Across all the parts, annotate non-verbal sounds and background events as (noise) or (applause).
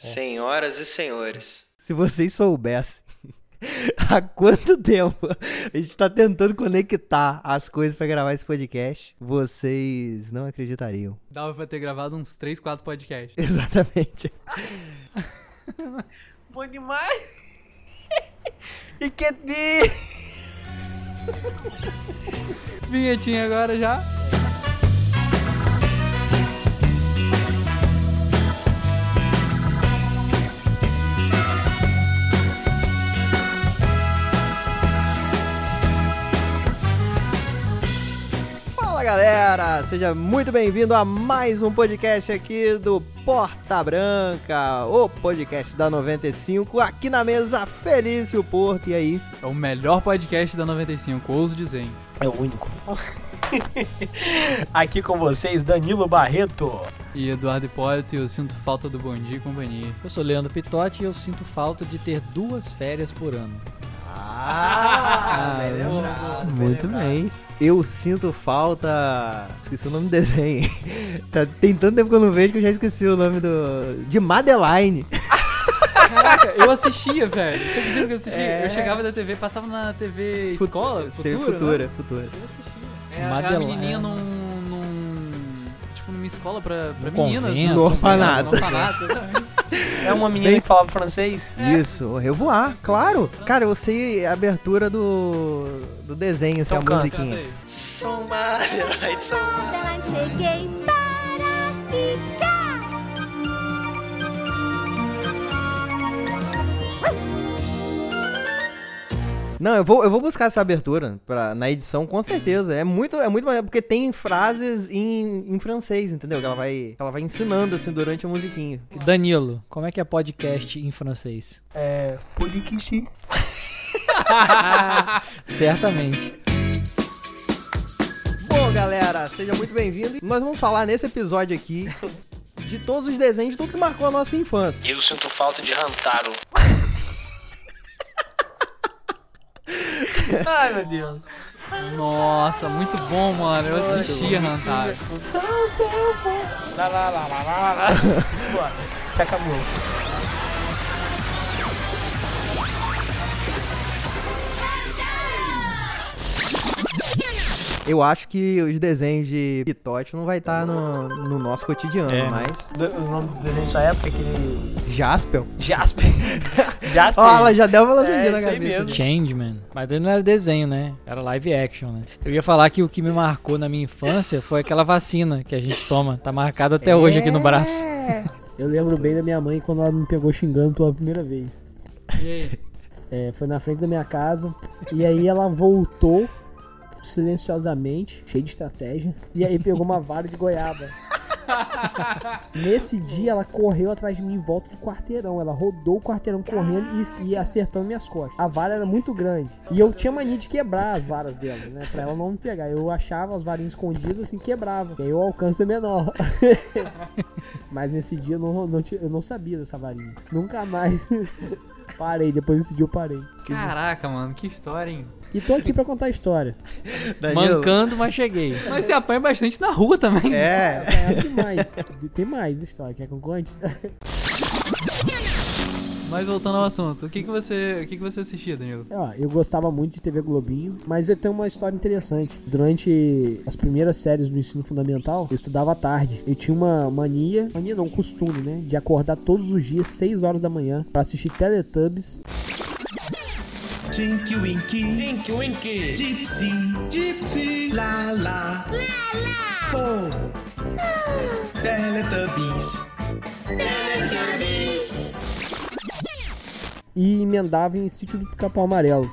Senhoras e senhores. Se vocês soubessem (laughs) há quanto tempo a gente tá tentando conectar as coisas pra gravar esse podcast, vocês não acreditariam. Dava pra ter gravado uns 3, 4 podcasts. (laughs) Exatamente. (laughs) Bom demais. It can't be. Vinhetinha agora já. Galera, seja muito bem-vindo a mais um podcast aqui do Porta Branca, o podcast da 95, aqui na mesa Felício Porto, e aí? É o melhor podcast da 95, ouso dizer. hein? É o único. (laughs) Aqui com vocês, Danilo Barreto. E Eduardo Hipólito, e eu sinto falta do Bom Dia e Companhia. Eu sou Leandro Pitotti e eu sinto falta de ter duas férias por ano. Ah, bem lembrado, Muito bem. Eu sinto falta. Esqueci o nome do desenho. (laughs) Tá- tem tanto tempo que eu não vejo que eu já esqueci o nome do. De Madeline. Caraca, eu assistia, velho. Você acredita que eu assistia? É. Eu chegava da TV, passava na TV Fut- escola, Teve futura, futura, né? futura. Eu assistia. É, a- a Madeline. menininha num, num... Tipo, numa escola pra, pra No meninas. convento. né? No orfanato. No orfanato, exatamente. É uma menina Bem- que falava francês. Isso, o Revoar, claro. Cara, eu sei a abertura do, do desenho, assim, Então a canta, musiquinha. Canta aí. Sou Madeline, Não, eu vou, eu vou buscar essa abertura pra, na edição, com certeza. É muito, é muito maneiro, porque tem frases em, em francês, entendeu? Que ela vai, ela vai ensinando, assim, durante a musiquinha. Danilo, como é que é podcast em francês? É. Poliquichi. (laughs) Certamente. Bom, galera, seja muito bem-vindo. Nós vamos falar nesse episódio aqui de todos os desenhos, de tudo que marcou a nossa infância. Eu sinto falta de Rantaro. Ai, meu Deus. Nossa, muito bom, mano. Eu assistia Hantaro. Lá, lá, lá, lá, lá, lá. Bora. Acabou. Eu acho que os desenhos de Pitote não vai estar no, no nosso cotidiano, É. mas... Do- O nome do desenho dessa época é aquele. Jaspel. Jasper. (laughs) Jasper. Ó, ela já deu uma lançadinha É, na cabeça. mesmo. Changeman. Mas ele não era desenho, né? Era live action, né? Eu ia falar que o que me marcou na minha infância foi aquela vacina que a gente toma. Tá marcada até hoje aqui no braço. É. Eu lembro bem da minha mãe quando ela me pegou xingando pela primeira vez. E aí? É, foi na frente da minha casa. E aí ela voltou silenciosamente, cheia de estratégia. E aí pegou uma vara de goiaba. (laughs) Nesse dia ela correu atrás de mim em volta do quarteirão. Ela rodou o quarteirão correndo e, e acertando minhas costas. A vara era muito grande. E eu tinha mania de quebrar as varas dela, né? Pra ela não me pegar. Eu achava as varinhas escondidas assim, quebrava. E aí o alcance é menor. (laughs) Mas nesse dia eu não, não eu não sabia dessa varinha. Nunca mais (laughs) parei. Depois desse dia eu parei. Caraca, mano, que história, hein? E tô aqui pra contar a história. Danilo, Mancando, mas cheguei. Mas você apanha bastante na rua também. É. É, tem mais. Tem mais história. Quer que eu conte? Mas voltando ao assunto, o que, que você. O que, que você assistia, Danilo? Ó, eu gostava muito de TV Globinho, mas eu tenho uma história interessante. Durante as primeiras séries do ensino fundamental, eu estudava à tarde. Eu tinha uma mania, mania não, costume, né? De acordar todos os dias, 6 horas da manhã, pra assistir Teletubbies. Tinky Winky, Tinky Winky, Gypsy, Gypsy, La La, La La, Oh, Teletubbies, Teletubbies. E emendava em Sítio do Pica-Pau Amarelo.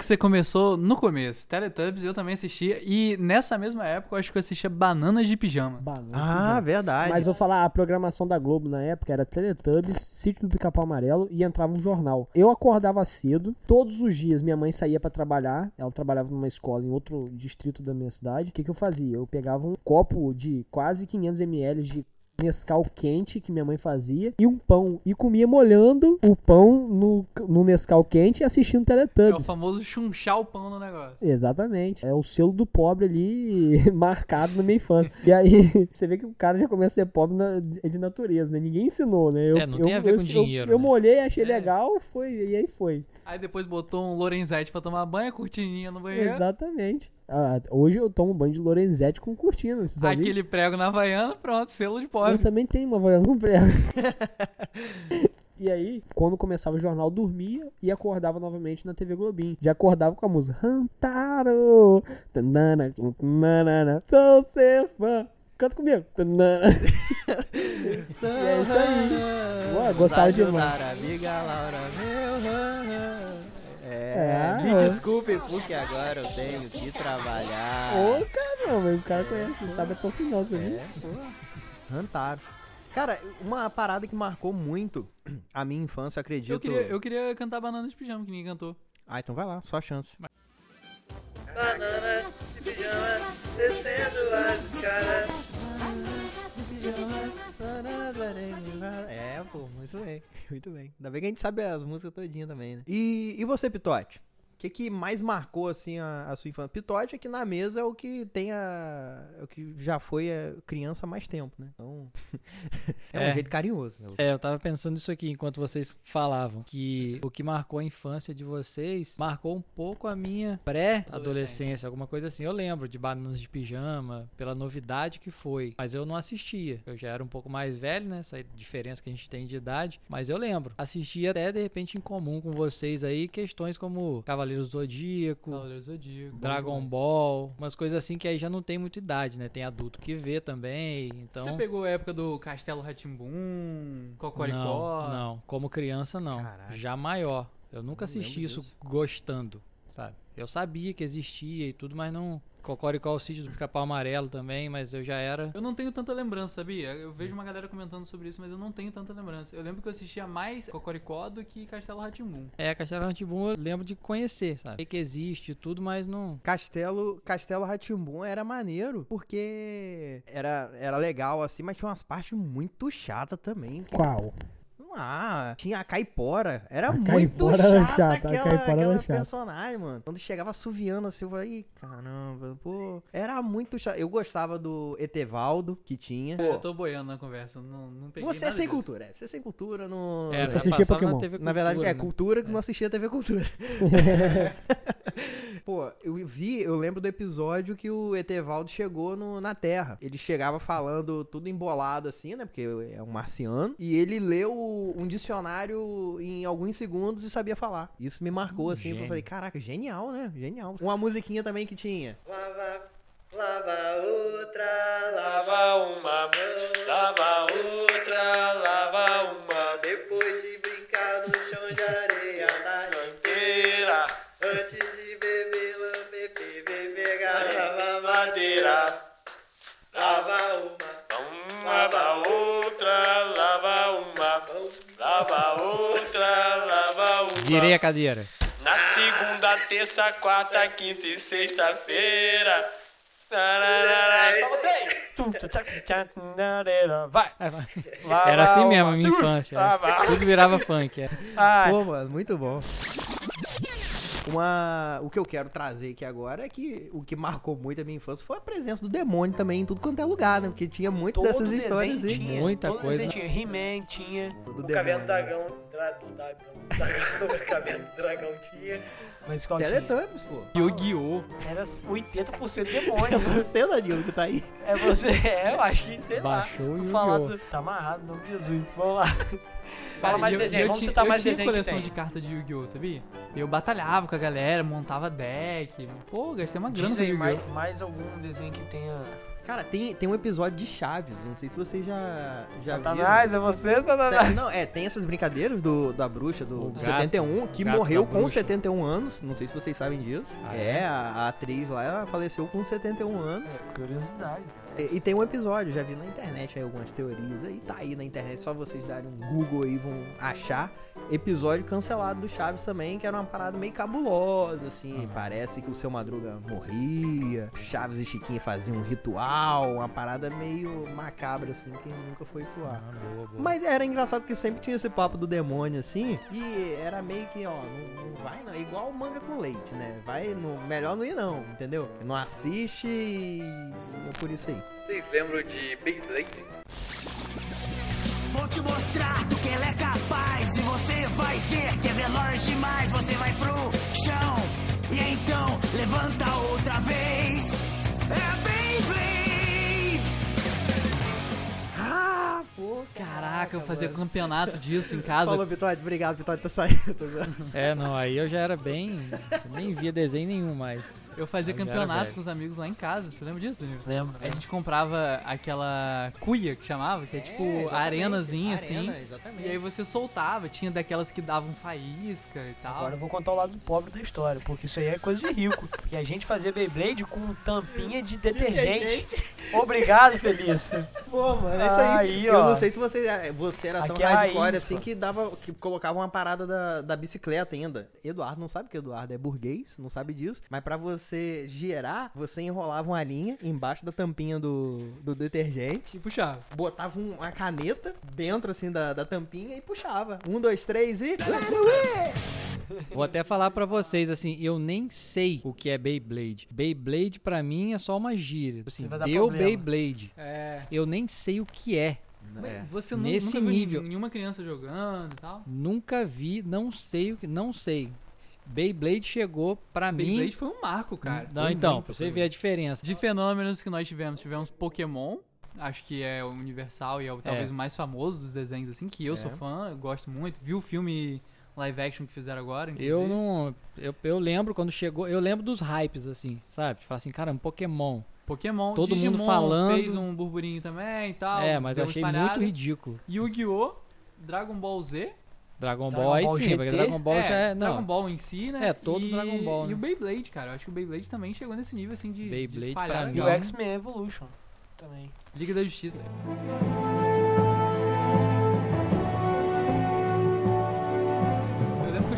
Que você começou no começo. Teletubbies eu também assistia. E nessa mesma época eu acho que eu assistia Bananas de Pijama. Banana. Ah, verdade. Mas vou falar, a programação da Globo na época era Teletubbies, Sítio do Pica-Pau Amarelo e entrava um jornal. Eu acordava cedo, todos os dias minha mãe saía pra trabalhar, ela trabalhava numa escola em outro distrito da minha cidade. O que, que eu fazia? Eu pegava um copo de quase 500 ml de Nescau quente que minha mãe fazia e um pão. E comia molhando o pão no, no Nescau quente e assistindo É o Teletubbies. famoso chunchar o pão no negócio. Exatamente. É o selo do pobre ali (laughs) marcado na minha infância. E aí, (laughs) você vê que o cara já começa a ser pobre na- de natureza, né? Ninguém ensinou, né? Eu, É, não tem eu- a ver eu- com eu- dinheiro, Eu, né? molhei, achei É. legal, foi, e aí foi. Aí depois botou um Lorenzetti pra tomar banho, cortininha no banheiro. Exatamente. Ah, hoje eu tomo banho de Lorenzetti com cortina, você? Aquele prego na Havaiana, pronto, selo de Eu pobre. também tenho uma Havaiana com prego. (laughs) E aí, quando começava o jornal, dormia e acordava novamente na TV Globinho. Já acordava com a música tanana, tanana, sou seu fã. Canta comigo. Tanana. (laughs) E é isso aí. Ué, gostava demais. Amiga Laura, meu. É, É, me ó. desculpe porque agora eu tenho que trabalhar. Ô, caramba, o cara conhece, não sabe até o final, viu? É. Rantaro. Cara, uma parada que marcou muito a minha infância, eu acredito. Eu queria, eu queria cantar Banana de Pijama, que ninguém cantou. Ah, então vai lá, só a chance. É, pô, muito bem, (laughs) muito bem. Ainda bem que a gente sabe as músicas todinha também, né? E, e você, Pitote? O que, que mais marcou, assim, a, a sua infância? Pitote aqui na mesa é o que tem a... É o que já foi a criança há mais tempo, né? Então, (laughs) é, um É. jeito carinhoso. né? É, eu tava pensando isso aqui enquanto vocês falavam. Que o que marcou a infância de vocês marcou um pouco a minha pré-adolescência, alguma coisa assim. Eu lembro de Bananas de Pijama, pela novidade que foi. Mas eu não assistia. Eu já era um pouco mais velho, né? Essa diferença que a gente tem de idade. Mas eu lembro. Assistia até de repente em comum com vocês aí questões como Cavaleiros do Zodíaco. Cavaleiro Zodíaco. Dragon Ball, umas coisas assim que aí já não tem muita idade, né? Tem adulto que vê também, então... Você pegou a época do Castelo Ratimbum, Cocoricó? Não, não. Como criança, não. Caraca. Já maior. Eu nunca assisti isso disso. gostando, sabe? Eu sabia que existia e tudo, mas não... Cocoricó, o sítio do Pica-Pau Amarelo também, mas eu já era... Eu não tenho tanta lembrança, sabia? Eu vejo uma galera comentando sobre isso, mas eu não tenho tanta lembrança. Eu lembro que eu assistia mais Cocoricó do que Castelo Ratimbum. É, Castelo Rá-Tim-Bum eu lembro de conhecer, sabe? Sei que existe e tudo, mas não... Castelo, Castelo Ratimbum era maneiro, porque era, era legal assim, mas tinha umas partes muito chatas também. Qual? Ah, tinha a Caipora. Era A muito Caipora era chata, chata, aquela, aquela chata. personagem, mano. Quando chegava assoviando assim, eu falei, "Ih, caramba, pô. Era muito chato. Eu gostava do Etevaldo, que tinha. Eu tô boiando na conversa, não, não peguei Você é sem disso. cultura, é. Você é sem cultura, não. É, Você já assistia passava Pokémon? na TV Na verdade, Cultura, é né? cultura que não assistia TV Cultura. (laughs) (laughs) Pô, eu vi, eu lembro do episódio que o Etevaldo chegou no- na Terra. Ele chegava falando tudo embolado assim, né? Porque é um marciano. E ele leu um dicionário em alguns segundos e sabia falar. Isso me marcou, assim. Eu falei, caraca, genial, né? Genial. Uma musiquinha também que tinha. Lava, lava outra, lava uma Virei a cadeira. Na segunda, terça, quarta, quinta e sexta-feira. Tararara. Só vocês! Vai! Era assim mesmo a minha infância. é. Tudo virava funk. É. Pô, mano, muito bom. Uma, o que eu quero trazer aqui agora é que o que marcou muito a minha infância foi a presença do demônio também em tudo quanto é lugar, né? Porque tinha muito todo dessas histórias aí. tinha, Muita todo coisa. tinha. He-Man tinha. Do O demônio, caverna do né? dragão, dra, do dragão, dragão, caverna do dragão tinha. Mas qual tinha? Teletubbies, pô. Yu-Gi-Oh! Era 80% (laughs) É demônio. você, Danilo, que tá aí. É você, é, eu acho que, sei Baixou lá. Yu-Gi-Oh! falar do- Tá amarrado, não Jesus. Vamos lá. Fala mais eu- desenho, eu vamos tinha- citar eu mais tinha desenho que coleção tem. de carta de Yu-Gi-Oh, sabia? Eu batalhava com a galera, montava deck. Pô, gastei uma grana Diz aí mais, mais algum desenho que tenha. Cara, tem, tem um episódio de Chaves, não sei se vocês já, já Satanás, é você, viram. Satanás? Não, é, tem essas brincadeiras do, da bruxa do, do gato- 71, que morreu com bruxa. 71 anos, não sei se vocês sabem disso. Ah, é, é? A, a atriz lá, ela faleceu com 71 anos. É, curiosidade. E, tem um episódio, já vi na internet aí algumas teorias, aí tá aí na internet, só vocês darem um Google aí vão achar. Episódio cancelado do Chaves também, que era uma parada meio cabulosa, assim. Parece que o seu Madruga morria, Chaves e Chiquinha faziam um ritual, uma parada meio macabra, assim, que nunca foi pro ar. boa, boa. Mas era engraçado que sempre tinha esse papo do demônio, assim, e era meio que, ó, não, não vai não, igual manga com leite, né? Vai, no, melhor não ir não, entendeu? Não assiste e é por isso aí. Vocês lembram de Beyblade? Vou te mostrar do que ela é capaz E você vai ver que é veloz demais Você vai pro chão Caraca, eu fazia campeonato disso em (laughs) Falou, casa. Vitória, obrigado, Vitória tá saindo. zoando. É, não, aí eu já era bem. nem via desenho nenhum mais. Eu fazia era campeonato com os amigos lá em casa. Você lembra disso, Danilo? Lembro. A gente comprava aquela cuia que chamava, que é tipo exatamente, a arenazinha arena, assim. exatamente. E aí você soltava, tinha daquelas que davam faísca e tal. Agora eu vou contar o lado pobre da história, porque isso aí é coisa de rico. Porque a gente fazia Beyblade com tampinha de detergente. Obrigado, Felício. Pô, mano, é isso aí. Aí, eu ó. não sei se você, você era tão Aqui é hardcore raiz, assim pô. que dava. que colocava uma parada da, da bicicleta ainda. Eduardo não sabe que Eduardo é burguês, não sabe disso. Mas pra você girar, você enrolava uma linha embaixo da tampinha do, do detergente. E puxava. Botava um- uma caneta dentro assim da, da tampinha e puxava. Um, dois, três e. Vou até falar pra vocês, assim, eu nem sei o que é Beyblade. Beyblade pra mim é só uma gíria. Assim, deu problema. Beyblade. É. Eu nem sei o que é. É. Você Nesse nunca viu nível. nenhuma criança jogando e tal? Nunca vi, não sei o que. Não sei. Beyblade chegou pra Beyblade mim. foi um marco, cara. Não, Foi então, pra você ver a diferença. De fenômenos que nós tivemos, tivemos Pokémon, acho que é o universal e é o, talvez o mais famoso dos desenhos, assim, que eu É. sou fã, eu gosto muito. Vi o filme live action que fizeram agora, Eu inclusive. não. Eu, eu lembro quando chegou. Eu lembro dos hypes, assim, sabe? De falar assim, caramba, Pokémon. Pokémon, todo mundo Digimon falando. fez um burburinho também e tal. é, mas eu achei espalhada. muito ridículo. Yu-Gi-Oh! Dragon Ball Z. Dragon, Dragon Ball aí Ball sim, GT? porque Dragon Ball é, já é. Não, Dragon Ball em si, né? É, todo e, Dragon Ball, E né? o Beyblade, cara. Eu acho que o Beyblade também chegou nesse nível, assim, de, de Beyblade, espalhar pra E mim, o legal. X-Men Evolution também. Liga da Justiça.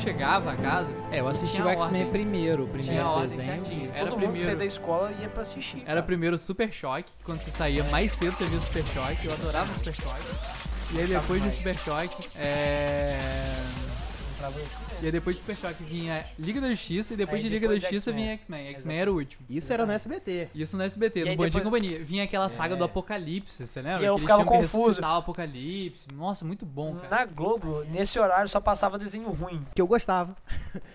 Chegava a casa, É, eu assisti Tinha o X-Men primeiro, o tinha primeiro a ordem desenho. certinho. Era Todo mundo saía primeiro, da escola e ia pra assistir. era cara. primeiro Super Choque, quando você saía mais cedo você via Super Choque, eu adorava Super Choque. E aí depois do Super Choque, é... E aí depois do Super Choque vinha Liga da Justiça e depois Aí de Liga da depois Justiça X-Men. vinha X-Men. X-Men era o último. Isso era no SBT. Isso no SBT, E no Bom Dia e depois- Companhia. Vinha aquela saga do Apocalipse, você lembra? E eu Que eles ficava tinham que confuso. ressuscitar o Apocalipse. Nossa, muito bom, cara. Na Globo, nesse horário, só passava desenho ruim. Que eu gostava.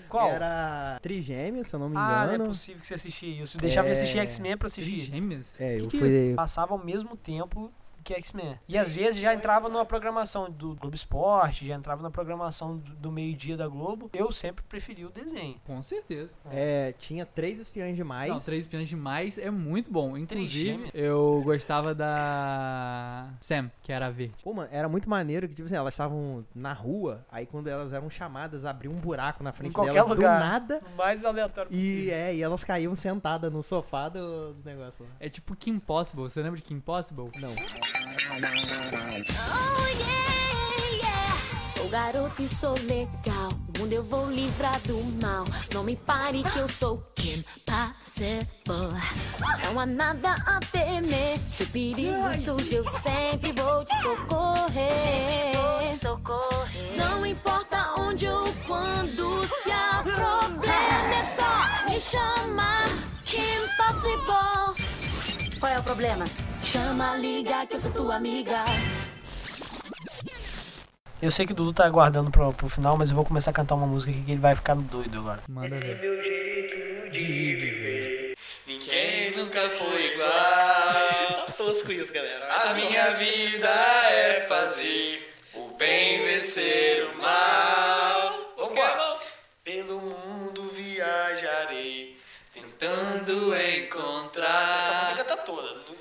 Qual? Era Trigêmeos, se eu não me Ah, não é engano. possível que você assistia isso. Deixava É. de assistir X-Men pra assistir. gêmeas? É, Que eu que é fui. Passava ao mesmo tempo que X-Men. E às vezes já entrava numa programação do Globo Esporte, já entrava na programação do, do meio-dia da Globo. Eu sempre preferi o desenho. Com certeza. É, tinha três espiões demais. Não, Três Espiões Demais é muito bom. Inclusive, Trigêmeos. eu gostava da Sam, que era a verde. Pô, mano, era muito maneiro que, tipo assim, elas estavam na rua, aí quando elas eram chamadas, abriu um buraco na frente qualquer delas lugar. do nada. O mais aleatório E, possível. é, e elas caíam sentadas no sofá do, do negócio lá. É tipo Kim Possible. Você lembra de Kim Possible? Não. Oh yeah, yeah. Sou garoto e sou legal. O mundo eu vou livrar do mal. Não me pare que eu sou Kim Possible. Não há nada a temer. Se o perigo surge, eu sempre vou te socorrer. socorrer. Não importa onde ou quando, se há problema, é só me chamar Kim Possible. Qual é o problema? Chama, liga que eu sou tua amiga. Eu sei que o Dudu tá aguardando pro, pro final, mas eu vou começar a cantar uma música aqui que ele vai ficar doido agora. Manda ver. meu jeito de viver. Ninguém nunca foi igual. Tá tosco isso, galera. A minha vida é fazer o bem vencer o mal. Pokémon! Pelo mundo viajarei, tentando encontrar. Essa música tá toda, do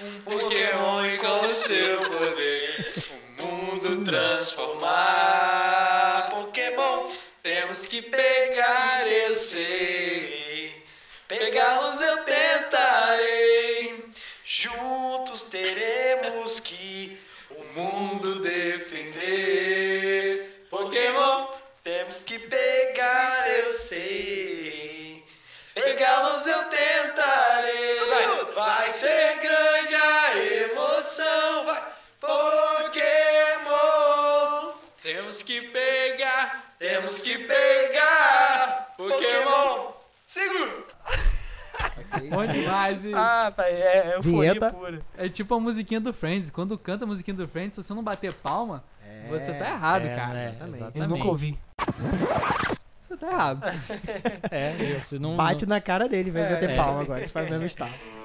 Um Pokémon com o seu poder, o mundo transformar. Pokémon, temos que pegar, eu sei. Vai ser grande a emoção, vai. Pokémon. Temos que pegar, temos que pegar. Pokémon. Seguro. Bom demais, bicho. Ah, pai, é, é euforia pura. É tipo a musiquinha do Friends. Quando canta a musiquinha do Friends, se você não bater palma, é, você tá errado, é, cara. É, exatamente. Eu nunca ouvi. Você tá errado. (laughs) é, você não, Bate não... na cara dele, vai é, bater é. palma agora. Faz o mesmo estado.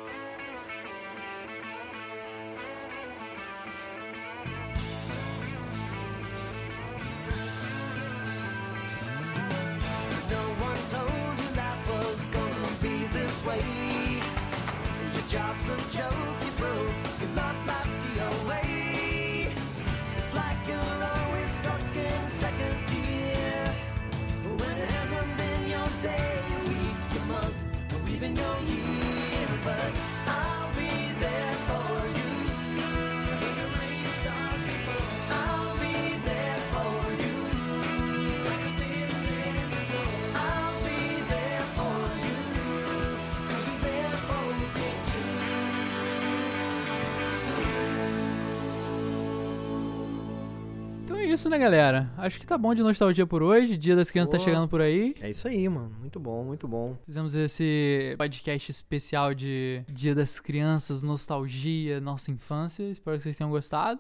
Job's a joke, you broke. Love isso, né, galera? Acho que tá bom de nostalgia por hoje. Dia das Crianças tá Boa. chegando por aí. É isso aí, mano. Muito bom, muito bom. Fizemos esse podcast especial de Dia das Crianças, nostalgia, nossa infância. Espero que vocês tenham gostado.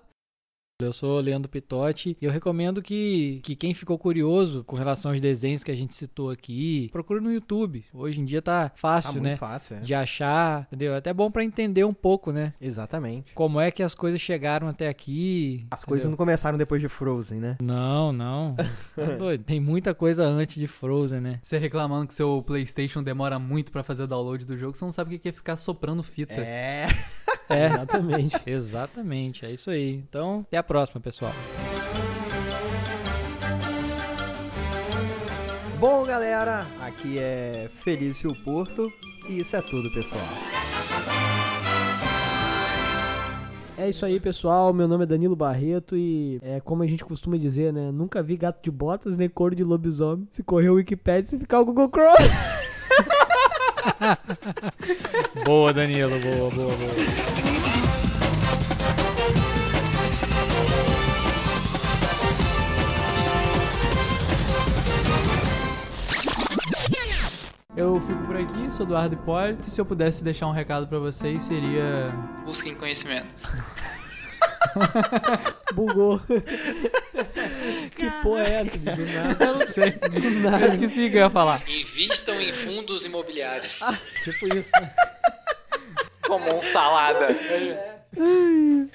Eu sou o Leandro Pitotti e eu recomendo que, que quem ficou curioso com relação aos desenhos que a gente citou aqui, procure no YouTube. Hoje em dia tá Tá fácil, muito né? fácil, é. De achar, entendeu? É até bom pra entender um pouco, né? Exatamente. Como é que as coisas chegaram até aqui. As coisas entendeu? não começaram depois de Frozen, né? Não, não. (laughs) Tá doido. Tem muita coisa antes de Frozen, né? Você reclamando que seu PlayStation demora muito pra fazer o download do jogo, você não sabe o que é ficar soprando fita. É. (laughs) É, (laughs) Exatamente. exatamente. É isso aí. Então, até a próxima, pessoal. Bom, galera, aqui é Felício Porto e isso é tudo, pessoal. É isso aí, pessoal. Meu nome é Danilo Barreto e é como a gente costuma dizer, né? Nunca vi gato de botas nem couro de lobisomem. Se correr o Wikipedia, se ficar o Google Chrome. (laughs) (laughs) Boa, Danilo. Boa, boa, boa. Eu fico por aqui, sou Eduardo Hipólito. E se eu pudesse deixar um recado pra vocês, seria. Busquem conhecimento. (laughs) Bugou. (laughs) porra é essa? Do nada. Eu não sei. Do Eu nada. esqueci o que eu ia falar. Invistam em fundos imobiliários. Tipo isso. Como um salada.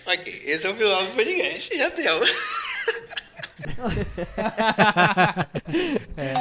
Ok, esse é o final do podcast, já deu. (laughs) É.